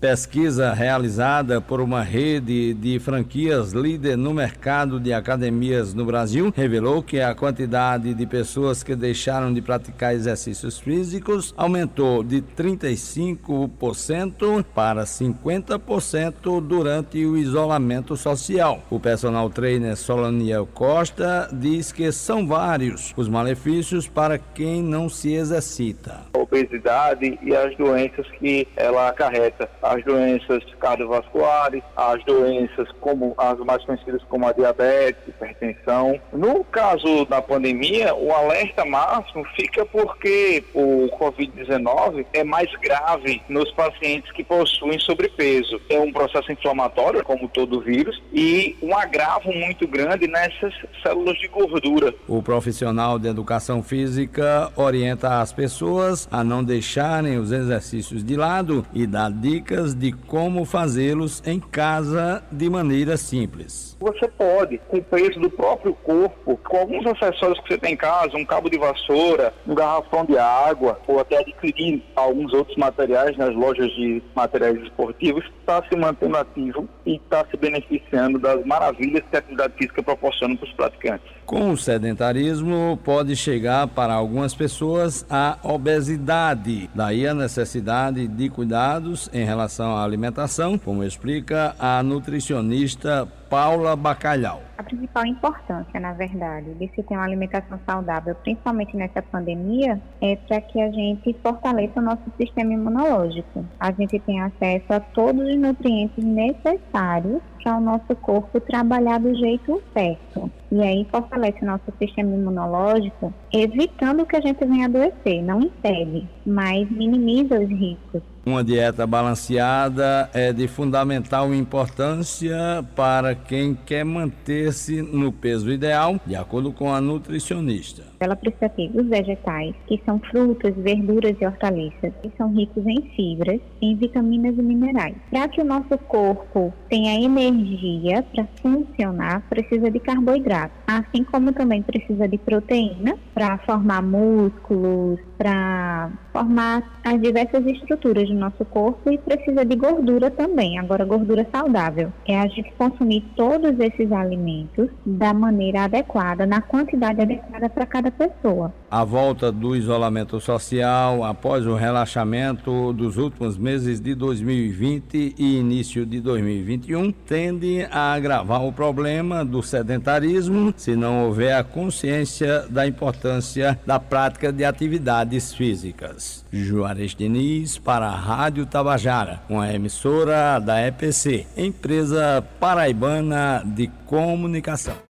Pesquisa realizada por uma rede de franquias líder no mercado de academias no Brasil revelou que a quantidade de pessoas que deixaram de praticar exercícios físicos aumentou de 35% para 50% durante o isolamento social. O personal trainer Solaniel Costa diz que são vários os malefícios para quem não se exercita. A obesidade e as doenças que ela acarreta as doenças cardiovasculares, as doenças como as mais conhecidas como a diabetes, hipertensão. No caso da pandemia, o alerta máximo fica porque o COVID-19 é mais grave nos pacientes que possuem sobrepeso. É um processo inflamatório, como todo vírus, e um agravo muito grande nessas células de gordura. O profissional de educação física orienta as pessoas a não deixarem os exercícios de lado e dá dicas dicas de como fazê-los em casa de maneira simples. Você pode, com o peso do próprio corpo, com alguns acessórios que você tem em casa, um cabo de vassoura, um garrafão de água, ou até adquirir alguns outros materiais nas lojas de materiais esportivos, está se mantendo ativo e está se beneficiando das maravilhas que a atividade física proporciona para os praticantes. Com o sedentarismo, pode chegar para algumas pessoas a obesidade. Daí a necessidade de cuidados em relação à alimentação, como explica a nutricionista Paula Bacalhau. A principal importância, na verdade, de se ter uma alimentação saudável, principalmente nessa pandemia, é para que a gente fortaleça o nosso sistema imunológico. A gente tem acesso a todos os nutrientes necessários para o nosso corpo trabalhar do jeito certo. E aí fortalece o nosso sistema imunológico, evitando que a gente venha adoecer, não impede, mas minimiza os riscos. Uma dieta balanceada é de fundamental importância para quem quer manter-se no peso ideal, de acordo com a nutricionista. Ela precisa ter os vegetais, que são frutas, verduras e hortaliças, que são ricos em fibras, em vitaminas e minerais. Para que o nosso corpo tenha energia para funcionar, precisa de carboidrato, assim como também precisa de proteína para formar músculos, para formar as diversas estruturas do nosso corpo e precisa de gordura também, agora gordura saudável. É a gente consumir todos esses alimentos da maneira adequada, na quantidade adequada para cada pessoa. A volta do isolamento social após o relaxamento dos últimos meses de 2020 e início de 2021 tende a agravar o problema do sedentarismo se não houver a consciência da importância da prática de atividades físicas. Juarez Diniz para a Rádio Tabajara, uma emissora da EPC, empresa paraibana de comunicação.